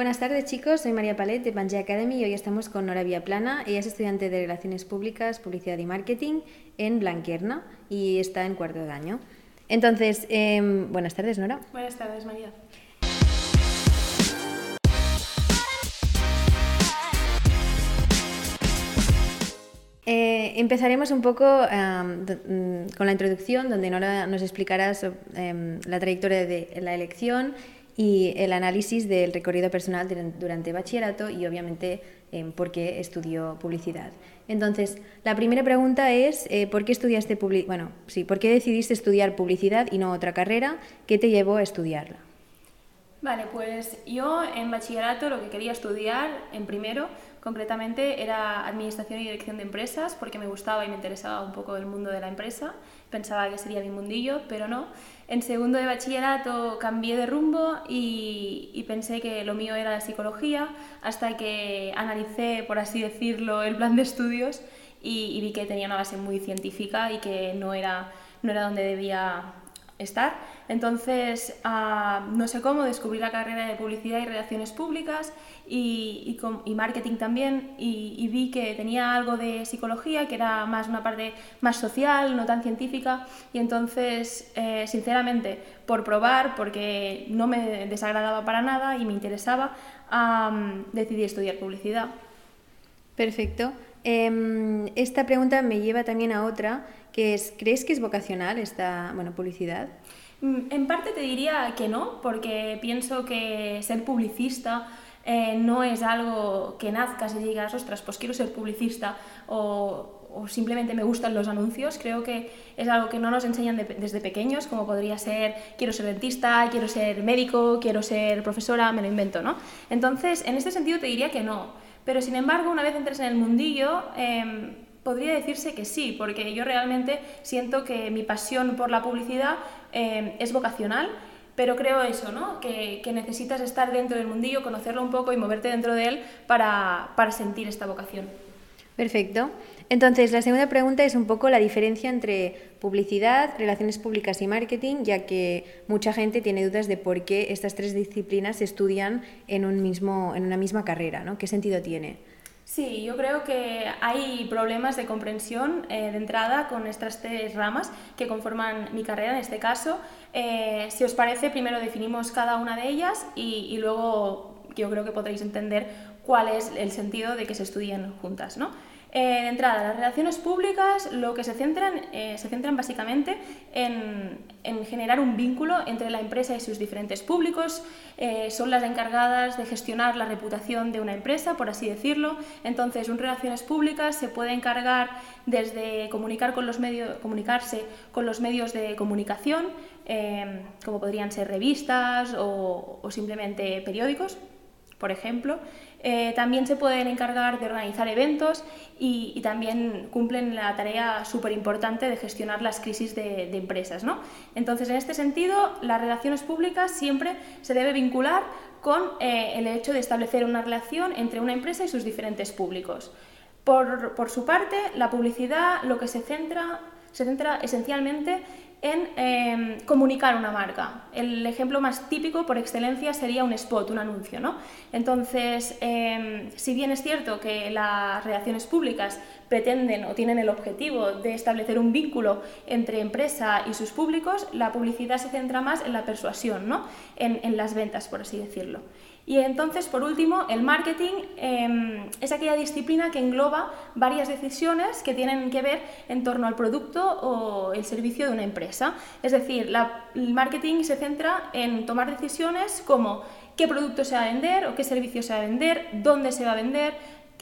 Buenas tardes chicos, soy María Palet de Pangea Academy y hoy estamos con Nora Villaplana. Ella es estudiante de Relaciones Públicas, Publicidad y Marketing en Blanquerna y está en cuarto de año. Entonces, em, buenas tardes Nora. Buenas tardes María. Eh, empezaremos un poco mm, con la introducción, donde Nora nos explicará em, la trayectoria de la elección y el análisis del recorrido personal durante bachillerato y obviamente eh, por qué estudió publicidad. Entonces, la primera pregunta es eh, ¿por qué estudiaste bueno, sí, por qué decidiste estudiar publicidad y no otra carrera? ¿Qué te llevó a estudiarla? Vale, pues yo en bachillerato lo que quería estudiar en primero concretamente era administración y dirección de empresas porque me gustaba y me interesaba un poco el mundo de la empresa, pensaba que sería mi mundillo, pero no. En segundo de bachillerato cambié de rumbo y, pensé que lo mío era la psicología hasta que analicé, por así decirlo, el plan de estudios y, y vi que tenía una base muy científica y que no era, no era donde debía estar. Entonces, ah, no sé cómo, descubrí la carrera de publicidad y relaciones públicas y, y, marketing también y, vi que tenía algo de psicología, que era más una parte más social, no tan científica. Y entonces, eh, sinceramente, por probar, porque no me desagradaba para nada y me interesaba, decidí estudiar publicidad. Perfecto. Em, esta pregunta me lleva también a otra ¿crees que es vocacional esta bueno, publicidad? Mm, en parte te diría que no, porque pienso que ser publicista eh, no es algo que nazcas y digas, ostras, pues quiero ser publicista o, simplemente me gustan los anuncios. Creo que es algo que no nos enseñan desde pequeños, como podría ser quiero ser dentista, quiero ser médico, quiero ser profesora, me lo invento, ¿no? Entonces, en este sentido te diría que no. Pero sin embargo, una vez entres en el mundillo, em, podría decirse que sí, porque yo realmente siento que mi pasión por la publicidad eh, es vocacional, pero creo eso, ¿no? Que, necesitas estar dentro del mundillo, conocerlo un poco y moverte dentro de él para, para sentir esta vocación. Perfecto. Entonces, la segunda pregunta es un poco la diferencia entre publicidad, relaciones públicas y marketing, ya que mucha gente tiene dudas de por qué estas tres disciplinas se estudian en, un mismo, en una misma carrera, ¿no? ¿Qué sentido tiene? Sí, yo creo que hay problemas de comprensión eh, de entrada con estas tres ramas que conforman mi carrera en este caso. Eh, si os parece, primero definimos cada una de ellas y, y, luego yo creo que podréis entender cuál es el sentido de que se estudien juntas. ¿no? Eh, de entrada, las relaciones públicas lo que se centran, eh, se centran básicamente en, generar un vínculo entre la empresa y sus diferentes públicos. Eh, son las encargadas de gestionar la reputación de una empresa, por así decirlo. Entonces, un relaciones públicas se puede encargar desde comunicar con los medios, comunicarse con los medios de comunicación, como podrían ser revistas o simplemente periódicos por ejemplo. Eh, también se pueden encargar de organizar eventos y, también cumplen la tarea súper importante de gestionar las crisis de, empresas. ¿no? Entonces, en este sentido, las relaciones públicas siempre se debe vincular con eh, el hecho de establecer una relación entre una empresa y sus diferentes públicos. Por, por su parte, la publicidad lo que se centra, se centra esencialmente en em, comunicar una marca. El ejemplo más típico por excelencia sería un spot, un anuncio. ¿no? Entonces, em, si bien es cierto que las relaciones públicas pretenden o tienen el objetivo de establecer un vínculo entre empresa y sus públicos, la publicidad se centra más en la persuasión, ¿no? en, en las ventas, por así decirlo. Y entonces, por último, el marketing em, es aquella disciplina que engloba varias decisiones que tienen que ver en torno al producto o el servicio de una empresa. Es decir, el marketing se centra en tomar decisiones como qué producto se va a vender o qué servicio se va a vender, dónde se va a vender,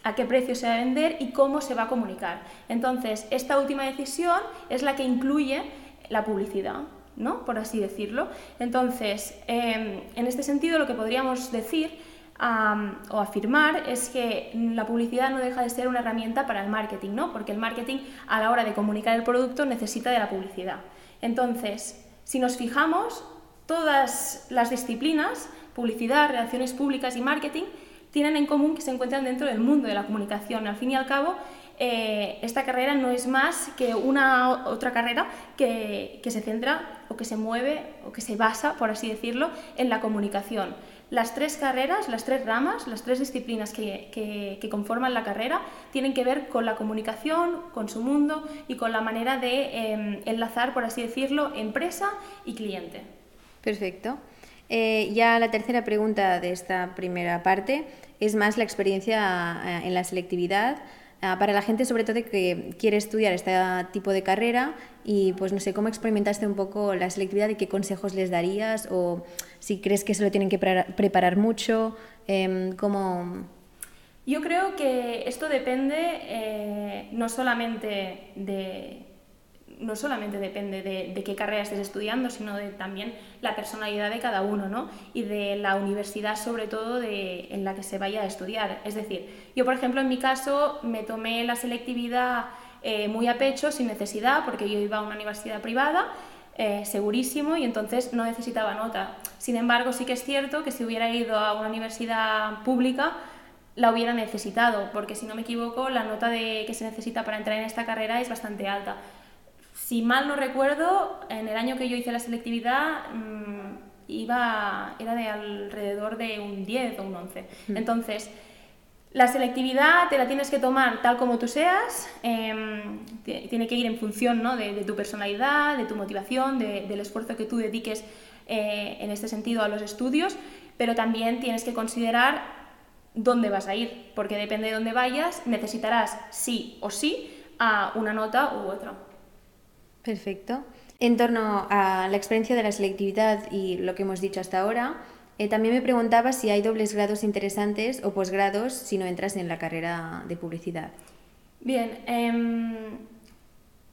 a qué precio se va a vender y cómo se va a comunicar. Entonces, esta última decisión es la que incluye la publicidad. ¿No? Por así decirlo. Entonces, em, en este sentido, lo que podríamos decir o afirmar es que la publicidad no deja de ser una herramienta para el marketing, ¿no? Porque el marketing, a la hora de comunicar el producto, necesita de la publicidad. Entonces, si nos fijamos, todas las disciplinas, publicidad, relaciones públicas y marketing, tienen en común que se encuentran dentro del mundo de la comunicación. Al fin y al cabo, eh, esta carrera no es más que una otra carrera que, se centra o que se mueve o que se basa, por así decirlo, en la comunicación. las tres carreras, las tres ramas, las tres disciplinas que, conforman la carrera tienen que ver con la comunicación, con su mundo y con la manera de em, enlazar, por así decirlo, empresa y cliente. Perfecto. Eh, ya la tercera pregunta de esta primera parte es más la experiencia eh, en la selectividad para la gente sobre todo que quiere estudiar este tipo de carrera y pues no sé, ¿cómo experimentaste un poco la selectividad y qué consejos les darías o si crees que se lo tienen que preparar mucho? Eh, ¿cómo... Yo creo que esto depende eh, no solamente de, no solamente depende de, qué carrera estés estudiando, sino de también la personalidad de cada uno, ¿no? Y de la universidad, sobre todo, en la que se vaya a estudiar. Es decir, yo, por ejemplo, en mi caso, me tomé la selectividad eh, muy a pecho, sin necesidad, porque yo iba a una universidad privada, eh, segurísimo, y entonces no necesitaba nota. Sin embargo, sí que es cierto que si hubiera ido a una universidad pública, la hubiera necesitado, porque si no me equivoco, la nota de, que se necesita para entrar en esta carrera es bastante alta. Si mal no recuerdo, en el año que yo hice la selectividad, mm, iba, era de alrededor de un 10 o un 11. Mm. Entonces, la selectividad te la tienes que tomar tal como tú seas, em, tiene que ir en función ¿no? de, tu personalidad, de tu motivación, del esfuerzo que tú dediques eh, en este sentido a los estudios, pero también tienes que considerar dónde vas a ir, porque depende de dónde vayas, necesitarás sí o sí a una nota u otra. Perfecto. En torno a la experiencia de la selectividad y lo que hemos dicho hasta ahora, eh, también me preguntaba si hay dobles grados interesantes o posgrados si no entras en la carrera de publicidad. Bien, em,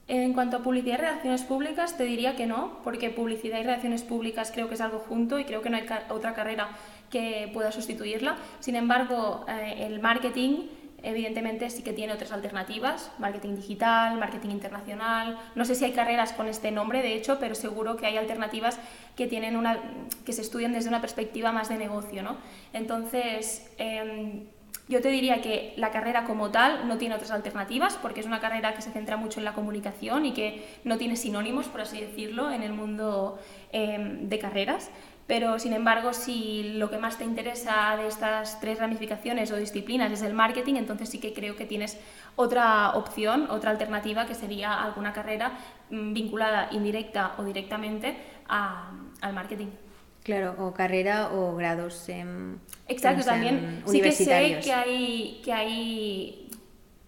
en cuanto a publicidad y relaciones públicas, te diría que no, porque publicidad y relaciones públicas creo que es algo junto y creo que no hay otra carrera que pueda sustituirla. Sin embargo, eh, el marketing Evidentemente sí que tiene otras alternativas, marketing digital, marketing internacional. No sé si hay carreras con este nombre, de hecho, pero seguro que hay alternativas que, tienen una, que se estudian desde una perspectiva más de negocio. ¿no? Entonces, em, yo te diría que la carrera como tal no tiene otras alternativas porque es una carrera que se centra mucho en la comunicación y que no tiene sinónimos, por así decirlo, en el mundo em, de carreras. Pero, sin embargo, si lo que más te interesa de estas tres ramificaciones o disciplinas es el marketing, entonces sí que creo que tienes otra opción, otra alternativa, que sería alguna carrera mm, vinculada indirecta o directamente al marketing. Claro, o carrera o grados. Exacto, también sí que sé que hay, que hay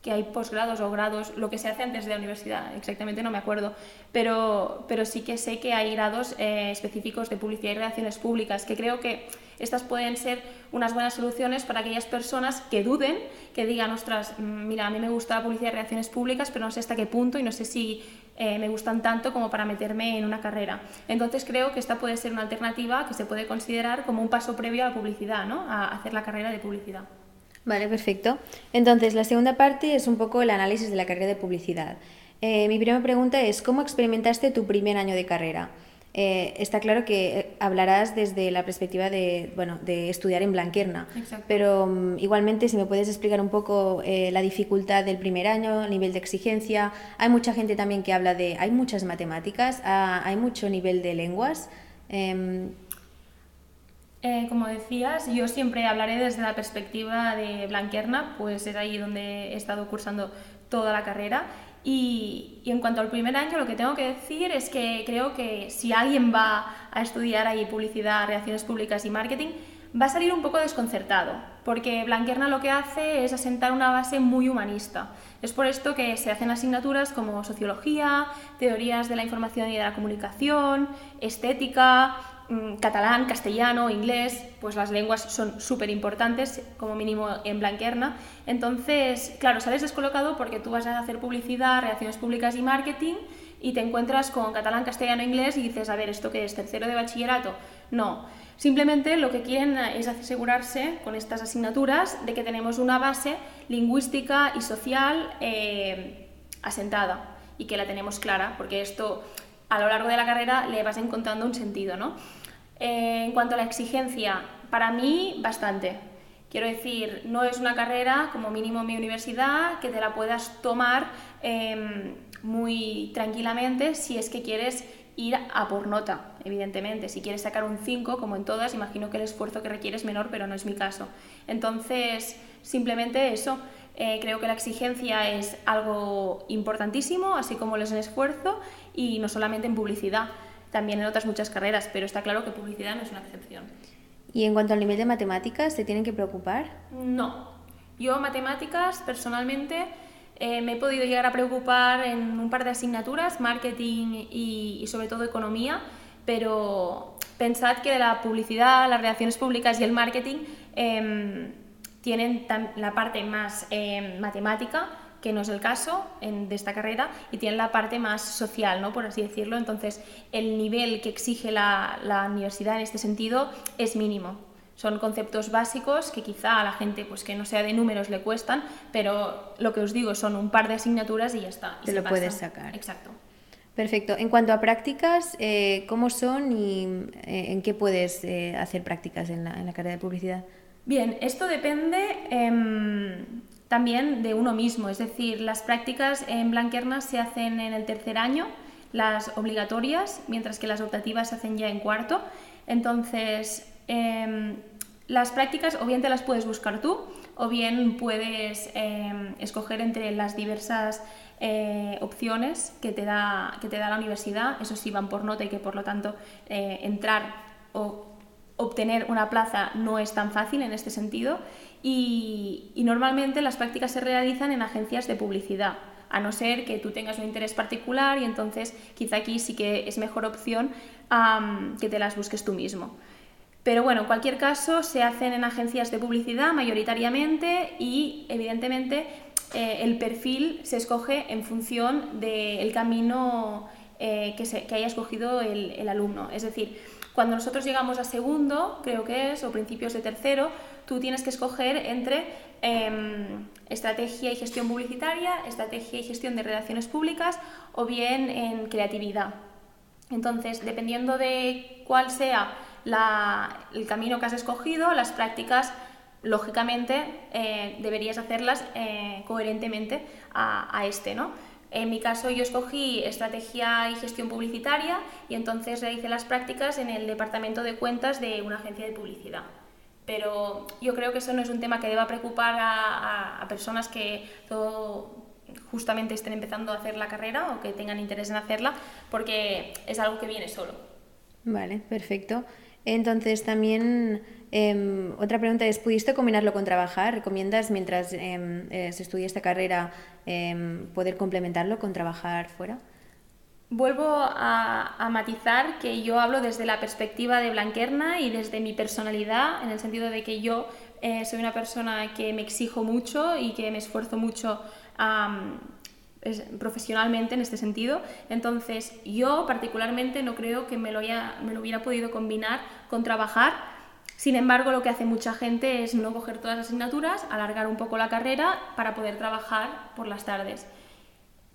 que hay posgrados o grados, lo que se hace antes de la universidad, exactamente no me acuerdo, pero, pero sí que sé que hay grados eh, específicos de publicidad y relaciones públicas, que creo que estas pueden ser unas buenas soluciones para aquellas personas que duden, que digan, ostras, mm, mira, a mí me gusta publicidad y relaciones públicas, pero no sé hasta qué punto y no sé si eh, me gustan tanto como para meterme en una carrera. Entonces creo que esta puede ser una alternativa que se puede considerar como un paso previo a la publicidad, ¿no? a hacer la carrera de publicidad. Vale, perfecto. Entonces, la segunda parte es un poco el análisis de la carrera de publicidad. Eh, mi primera pregunta es, ¿cómo experimentaste tu primer año de carrera? Eh, está claro que eh, hablarás desde la perspectiva de, bueno, de estudiar en Blanquerna, pero mm, igualmente si me puedes explicar un poco la dificultad del primer año, el nivel de exigencia. Hay mucha gente también que habla de, hay muchas matemáticas, ah, hay mucho nivel de lenguas. Em, eh, como decías, yo siempre hablaré desde la perspectiva de Blanquerna, pues es ahí donde he estado cursando toda la carrera. Y, en cuanto al primer año, lo que tengo que decir es que creo que si alguien va a estudiar ahí publicidad, relaciones públicas y marketing, va a salir un poco desconcertado, porque Blanquerna lo que hace es asentar una base muy humanista. Es por esto que se hacen asignaturas como sociología, teorías de la información y de la comunicación, estética, catalán, castellano, inglés, pues las lenguas son súper importantes, como mínimo en Blanquerna. Entonces, claro, sales descolocado porque tú vas a hacer publicidad, relaciones públicas y marketing y te encuentras con catalán, castellano, inglés y dices, a ver, ¿esto qué es? ¿Tercero de bachillerato? No. Simplemente lo que quieren es asegurarse con estas asignaturas de que tenemos una base lingüística y social eh, asentada y que la tenemos clara, porque esto a lo largo de la carrera le vas encontrando un sentido, ¿no? Eh, en cuanto a la exigencia, para mí bastante. Quiero decir, no es una carrera, como mínimo en mi universidad, que te la puedas tomar em, muy tranquilamente si es que quieres ir a por nota, evidentemente. Si quieres sacar un 5, como en todas, imagino que el esfuerzo que requiere es menor, pero no es mi caso. Entonces, simplemente eso. Eh, creo que la exigencia es algo importantísimo, así como lo es el esfuerzo, y no solamente en publicidad, también en otras muchas carreras, pero está claro que publicidad no es una excepción. ¿Y en cuanto al nivel de matemáticas, te tienen que preocupar? No. Yo matemáticas, personalmente, eh, me he podido llegar a preocupar en un par de asignaturas, marketing y, sobre todo economía, pero pensad que la publicidad, las relaciones públicas y el marketing em, tienen la parte más em, matemática, que no es el caso de esta carrera, y tienen la parte más social, ¿no? por así decirlo. Entonces, el nivel que exige la, la universidad en este sentido es mínimo. Son conceptos básicos que quizá a la gente pues que no sea de números le cuestan, pero lo que os digo son un par de asignaturas y ya está. Te lo puedes sacar. Exacto. Perfecto. En cuanto a prácticas, eh, ¿cómo son y eh, en qué puedes eh, hacer prácticas en la, en la, carrera de publicidad? Bien, esto depende em, también de uno mismo. Es decir, las prácticas en Blanquernas se hacen en el tercer año, las obligatorias, mientras que las optativas se hacen ya en cuarto. Entonces, Em, las prácticas o bien te las puedes buscar tú o bien puedes em, escoger entre las diversas eh, opciones que te, da, que te da la universidad. Eso sí van por nota y que por lo tanto eh, entrar o obtener una plaza no es tan fácil en este sentido. Y, y, normalmente las prácticas se realizan en agencias de publicidad, a no ser que tú tengas un interés particular y entonces quizá aquí sí que es mejor opción que te las busques tú mismo. Pero bueno, en cualquier caso, se hacen en agencias de publicidad mayoritariamente y evidentemente eh, el perfil se escoge en función del camino eh, que, se, que, haya escogido el, el, alumno. Es decir, cuando nosotros llegamos a segundo, creo que es, o principios de tercero, tú tienes que escoger entre em, estrategia y gestión publicitaria, estrategia y gestión de relaciones públicas o bien en creatividad. Entonces, dependiendo de cuál sea el camino que has escogido, las prácticas, lógicamente, eh, deberías hacerlas eh, coherentemente a, este, ¿no? En mi caso yo escogí estrategia y gestión publicitaria y entonces realicé las prácticas en el departamento de cuentas de una agencia de publicidad. Pero yo creo que eso no es un tema que deba preocupar a, personas que justamente estén empezando a hacer la carrera o que tengan interés en hacerla, porque es algo que viene solo. Vale, perfecto. Entonces, también em, otra pregunta es, ¿pudiste combinarlo con trabajar? ¿Recomiendas mientras em, eh, se estudia esta carrera em, poder complementarlo con trabajar fuera? Vuelvo a, matizar que yo hablo desde la perspectiva de Blanquerna y desde mi personalidad, en el sentido de que yo eh, soy una persona que me exijo mucho y que me esfuerzo mucho profesionalmente en este sentido. Entonces, yo particularmente no creo que me lo, me lo hubiera podido combinar con trabajar. Sin embargo, lo que hace mucha gente es no coger todas las asignaturas, alargar un poco la carrera para poder trabajar por las tardes.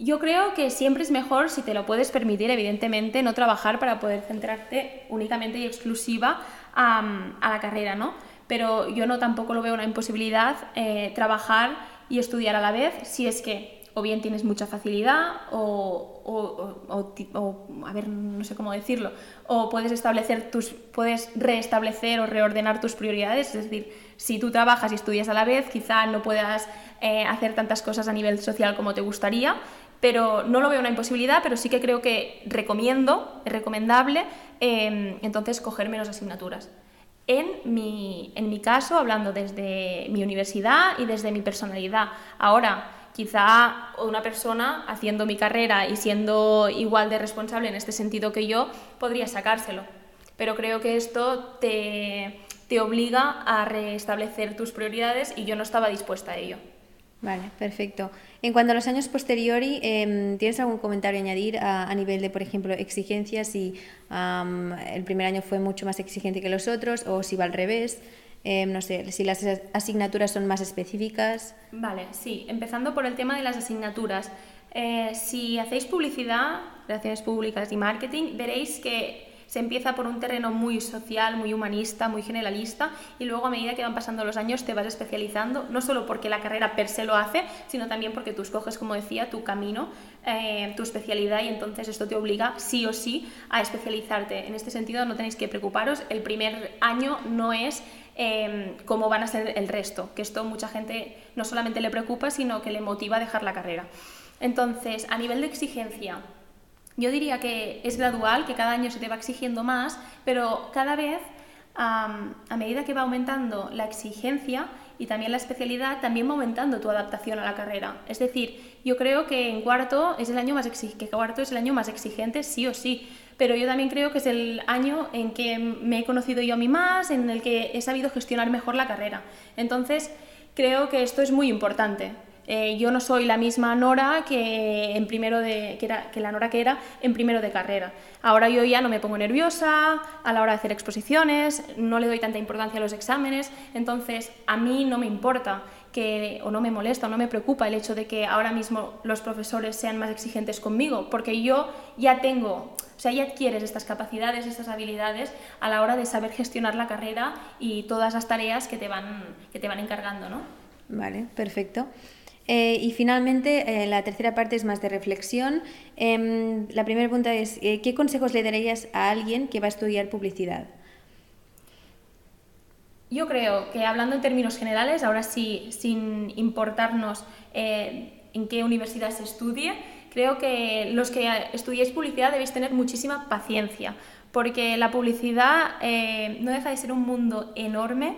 Yo creo que siempre es mejor, si te lo puedes permitir, evidentemente, no trabajar para poder centrarte únicamente y exclusiva a, la carrera, ¿no? Pero yo no tampoco lo veo una imposibilidad eh, trabajar y estudiar a la vez si es que o bien tienes mucha facilidad o, a ver, no sé cómo decirlo, o puedes establecer tus, puedes reestablecer o reordenar tus prioridades, es decir, si tú trabajas y estudias a la vez, quizá no puedas eh, hacer tantas cosas a nivel social como te gustaría, pero no lo veo una imposibilidad, pero sí que creo que recomiendo, es recomendable, em, entonces coger menos asignaturas. En mi, en mi caso, hablando desde mi universidad y desde mi personalidad. Ahora, quizá una persona haciendo mi carrera y siendo igual de responsable en este sentido que yo, podría sacárselo. Pero creo que esto te, te obliga a restablecer tus prioridades y yo no estaba dispuesta a ello. Vale, perfecto. En cuanto a los años posteriori, em, ¿tienes algún comentario a añadir a, nivel de, por ejemplo, exigencias? Si el primer año fue mucho más exigente que los otros o si va al revés. Em, no sé, si las asignaturas son más específicas. Vale, sí, empezando por el tema de las asignaturas. Eh, si hacéis publicidad, relaciones públicas y marketing, veréis que se empieza por un terreno muy social, muy humanista, muy generalista y luego a medida que van pasando los años te vas especializando, no solo porque la carrera per se lo hace, sino también porque tú escoges, como decía, tu camino, eh, tu especialidad y entonces esto te obliga sí o sí a especializarte. En este sentido no tenéis que preocuparos, el primer año no es eh, cómo van a ser el resto, que esto mucha gente no solamente le preocupa, sino que le motiva a dejar la carrera. Entonces, a nivel de exigencia, yo diría que es gradual, que cada año se te va exigiendo más, pero cada vez, a medida que va aumentando la exigencia y también la especialidad, también va aumentando tu adaptación a la carrera. Es decir, yo creo que en cuarto es el año más, que cuarto es el año más exigente, sí o sí, pero yo también creo que es el año en que me he conocido yo a mí más, en el que he sabido gestionar mejor la carrera. Entonces, creo que esto es muy importante. Eh, yo no soy la misma Nora que, en primero de, que, era, que la Nora que era en primero de carrera. Ahora yo ya no me pongo nerviosa a la hora de hacer exposiciones, no le doy tanta importancia a los exámenes, entonces a mí no me importa que, o no me molesta o no me preocupa el hecho de que ahora mismo los profesores sean más exigentes conmigo, porque yo ya tengo, o sea, ya adquieres estas capacidades, estas habilidades a la hora de saber gestionar la carrera y todas las tareas que te van, que te van encargando, ¿no? Vale, perfecto. Eh, y finalmente, eh, la tercera parte es más de reflexión. Em, la primera pregunta es, eh, ¿qué consejos le darías a alguien que va a estudiar publicidad? Yo creo que hablando en términos generales, ahora sí, sin importarnos en qué universidad se estudie, creo que los que estudiáis publicidad debéis tener muchísima paciencia, porque la publicidad no deja de ser un mundo enorme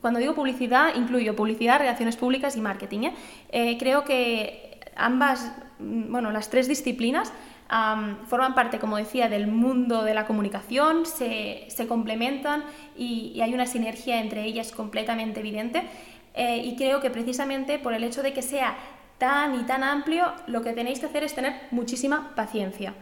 cuando digo publicidad, incluyo publicidad, relaciones públicas y marketing. ¿eh? Eh, creo que ambas, mm, bueno, las tres disciplinas forman parte, como decía, del mundo de la comunicación, se, complementan y, hay una sinergia entre ellas completamente evidente. Eh, y creo que precisamente por el hecho de que sea tan y tan amplio, lo que tenéis que hacer es tener muchísima paciencia.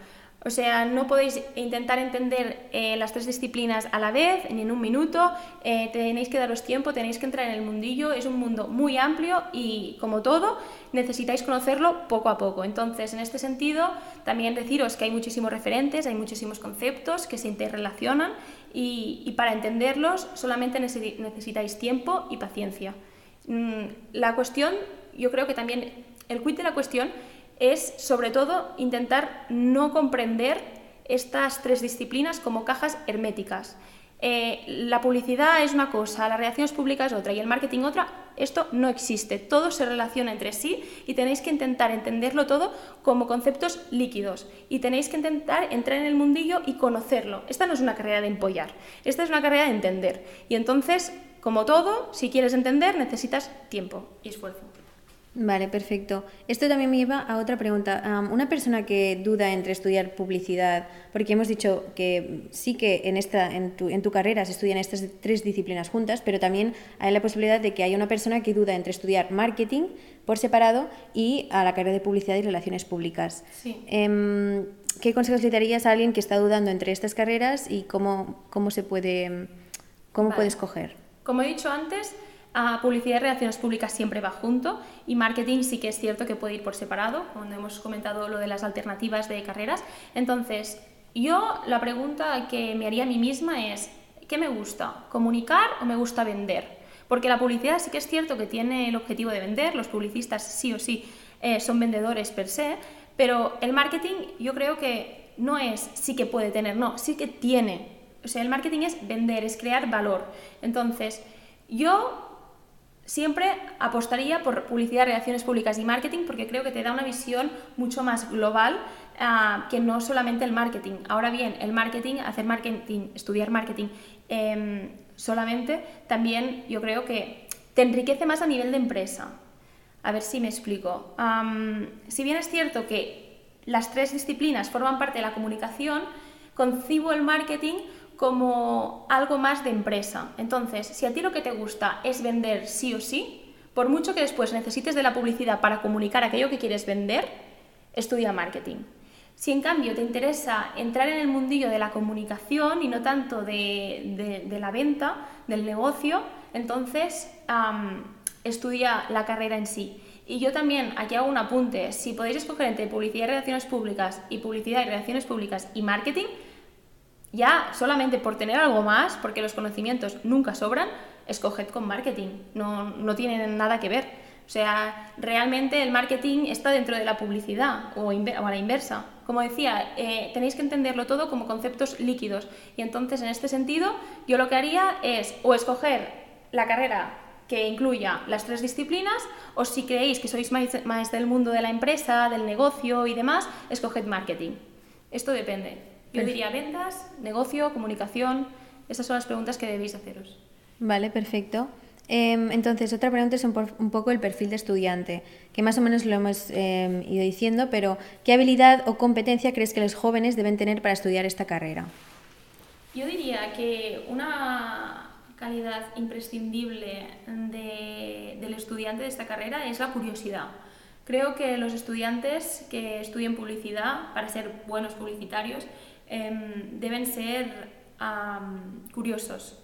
O sea, no podéis intentar entender eh, las tres disciplinas a la vez, ni en un minuto, eh, tenéis que daros tiempo, tenéis que entrar en el mundillo, es un mundo muy amplio y como todo, necesitáis conocerlo poco a poco. Entonces, en este sentido, también deciros que hay muchísimos referentes, hay muchísimos conceptos que se interrelacionan y, para entenderlos solamente necesitáis tiempo y paciencia. Mm, la cuestión, yo creo que también el quid de la cuestión es sobre todo intentar no comprender estas tres disciplinas como cajas herméticas. Eh, la publicidad es una cosa, las relaciones públicas otra y el marketing otra, esto no existe, todo se relaciona entre sí y tenéis que intentar entenderlo todo como conceptos líquidos y tenéis que intentar entrar en el mundillo y conocerlo. Esta no es una carrera de empollar, esta es una carrera de entender y entonces, como todo, si quieres entender necesitas tiempo y esfuerzo. Vale, perfecto. Esto también me lleva a otra pregunta. una persona que duda entre estudiar publicidad, porque hemos dicho que sí que en, esta, en, tu, en tu carrera se estudian estas tres disciplinas juntas, pero también hay la posibilidad de que haya una persona que duda entre estudiar marketing por separado y a la carrera de publicidad y relaciones públicas. Sí. Em, ¿Qué consejos le darías a alguien que está dudando entre estas carreras y cómo, cómo se puede, cómo puede escoger? Como he dicho antes, publicidad y relaciones públicas siempre va junto y marketing sí que es cierto que puede ir por separado, cuando hemos comentado lo de las alternativas de carreras. Entonces, yo la pregunta que me haría a mí misma es, ¿qué me gusta? ¿Comunicar o me gusta vender? Porque la publicidad sí que es cierto que tiene el objetivo de vender, los publicistas sí o sí eh, son vendedores per se, pero el marketing yo creo que no es sí que puede tener, no, sí que tiene. O sea, el marketing es vender, es crear valor. Entonces, yo Siempre apostaría por publicidad, relaciones públicas y marketing porque creo que te da una visión mucho más global ah, que no solamente el marketing. Ahora bien, el marketing, hacer marketing, estudiar marketing em, solamente, también yo creo que te enriquece más a nivel de empresa. A ver si me explico. si bien es cierto que las tres disciplinas forman parte de la comunicación, concibo el marketing como algo más de empresa. Entonces, si a ti lo que te gusta es vender sí o sí, por mucho que después necesites de la publicidad para comunicar aquello que quieres vender, estudia marketing. Si en cambio te interesa entrar en el mundillo de la comunicación y no tanto de, la venta, del negocio, entonces estudia la carrera en sí. Y yo también aquí hago un apunte, si podéis escoger entre publicidad y relaciones públicas y publicidad y relaciones públicas y marketing, ya solamente por tener algo más, porque los conocimientos nunca sobran, escoged con marketing, no, no tienen nada que ver. O sea, realmente el marketing está dentro de la publicidad o, a la inversa. Como decía, eh, tenéis que entenderlo todo como conceptos líquidos. Y entonces, en este sentido, yo lo que haría es o escoger la carrera que incluya las tres disciplinas, o si creéis que sois más, más del mundo de la empresa, del negocio y demás, escoged marketing. Esto depende. Yo diría ventas, negocio, comunicación. Esas son las preguntas que debéis haceros. Vale, perfecto. Em, entonces, otra pregunta es un, poco el perfil de estudiante, que más o menos lo hemos em, ido diciendo, pero ¿qué habilidad o competencia crees que los jóvenes deben tener para estudiar esta carrera? Yo diría que una calidad imprescindible del estudiante de esta carrera es la curiosidad. Creo que los estudiantes que estudien publicidad, para ser buenos publicitarios, em, deben ser curiosos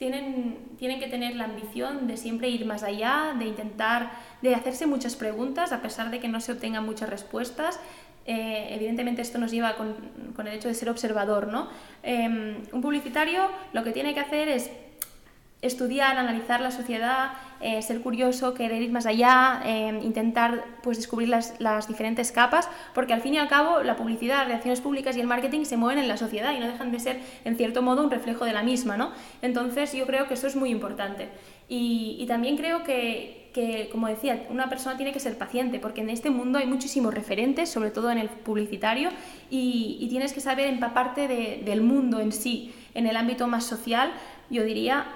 tienen, tienen que tener la ambición de siempre ir más allá, de intentar, de hacerse muchas preguntas a pesar de que no se obtengan muchas respuestas. Eh, evidentemente esto nos lleva con, con, el hecho de ser observador, ¿no? Em, un publicitario lo que tiene que hacer es estudiar, analizar la sociedad, eh, ser curioso, querer ir más allá, eh, intentar pues, descubrir las, las, diferentes capas, porque al fin y al cabo la publicidad, las relaciones públicas y el marketing se mueven en la sociedad y no dejan de ser, en cierto modo, un reflejo de la misma. ¿no? Entonces yo creo que eso es muy importante. Y, y también creo que, que, como decía, una persona tiene que ser paciente, porque en este mundo hay muchísimos referentes, sobre todo en el publicitario, y, y tienes que saber empaparte de, del mundo en sí, en el ámbito más social, yo diría,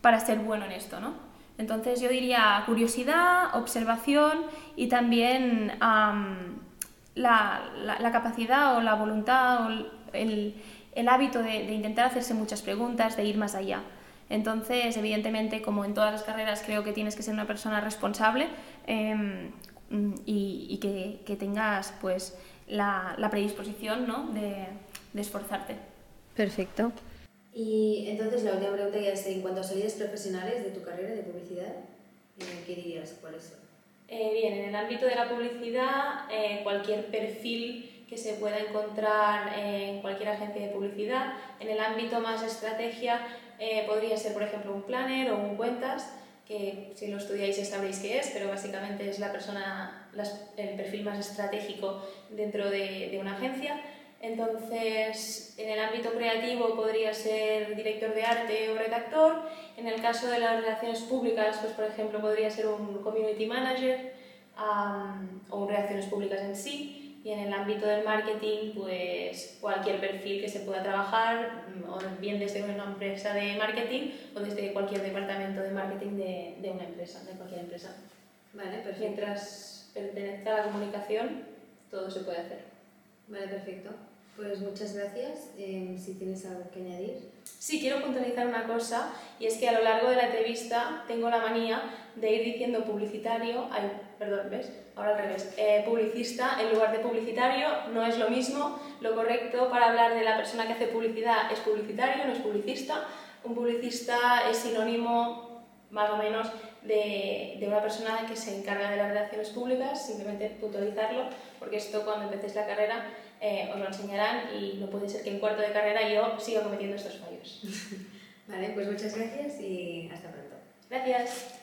para ser bueno en esto, ¿no? Entonces yo diría curiosidad, observación y también la, capacidad o la voluntad o el, hábito de, intentar hacerse muchas preguntas, de ir más allá. Entonces, evidentemente, como en todas las carreras, creo que tienes que ser una persona responsable em, y, que, tengas pues, la, predisposición ¿no? de esforzarte. Perfecto. Y entonces la última pregunta ya es, en cuanto a salidas profesionales de tu carrera de publicidad, eh, ¿qué dirías? ¿Cuáles son? Eh, bien, en el ámbito de la publicidad, eh, cualquier perfil que se pueda encontrar en cualquier agencia de publicidad. En el ámbito más estrategia, podría ser, por ejemplo, un planner o un cuentas, que si lo estudiáis ya sabréis qué es, pero básicamente es la persona, el perfil más estratégico dentro de, de una agencia. Entonces, en el ámbito creativo podría ser director de arte o redactor. En el caso de las relaciones públicas, pues por ejemplo, podría ser un community manager o un relaciones públicas en sí. Y en el ámbito del marketing, pues cualquier perfil que se pueda trabajar, mm, o bien desde una empresa de marketing o desde cualquier departamento de marketing de, de una empresa, de cualquier empresa. Vale, perfecto. Mientras pertenezca a la comunicación, todo se puede hacer. Vale, perfecto. Pues muchas gracias. Eh, si tienes algo que añadir. Sí, quiero puntualizar una cosa, y es que a lo largo de la entrevista tengo la manía de ir diciendo publicitario, ay, perdón, ¿ves? Ahora al revés, eh, publicista en lugar de publicitario, no es lo mismo, lo correcto para hablar de la persona que hace publicidad es publicitario, no es publicista, un publicista es sinónimo más o menos de, de, una persona que se encarga de las relaciones públicas, simplemente puntualizarlo, porque esto cuando empecéis la carrera eh, os lo enseñarán y no puede ser que en cuarto de carrera yo siga cometiendo estos fallos. vale, pues muchas gracias y hasta pronto. Gracias.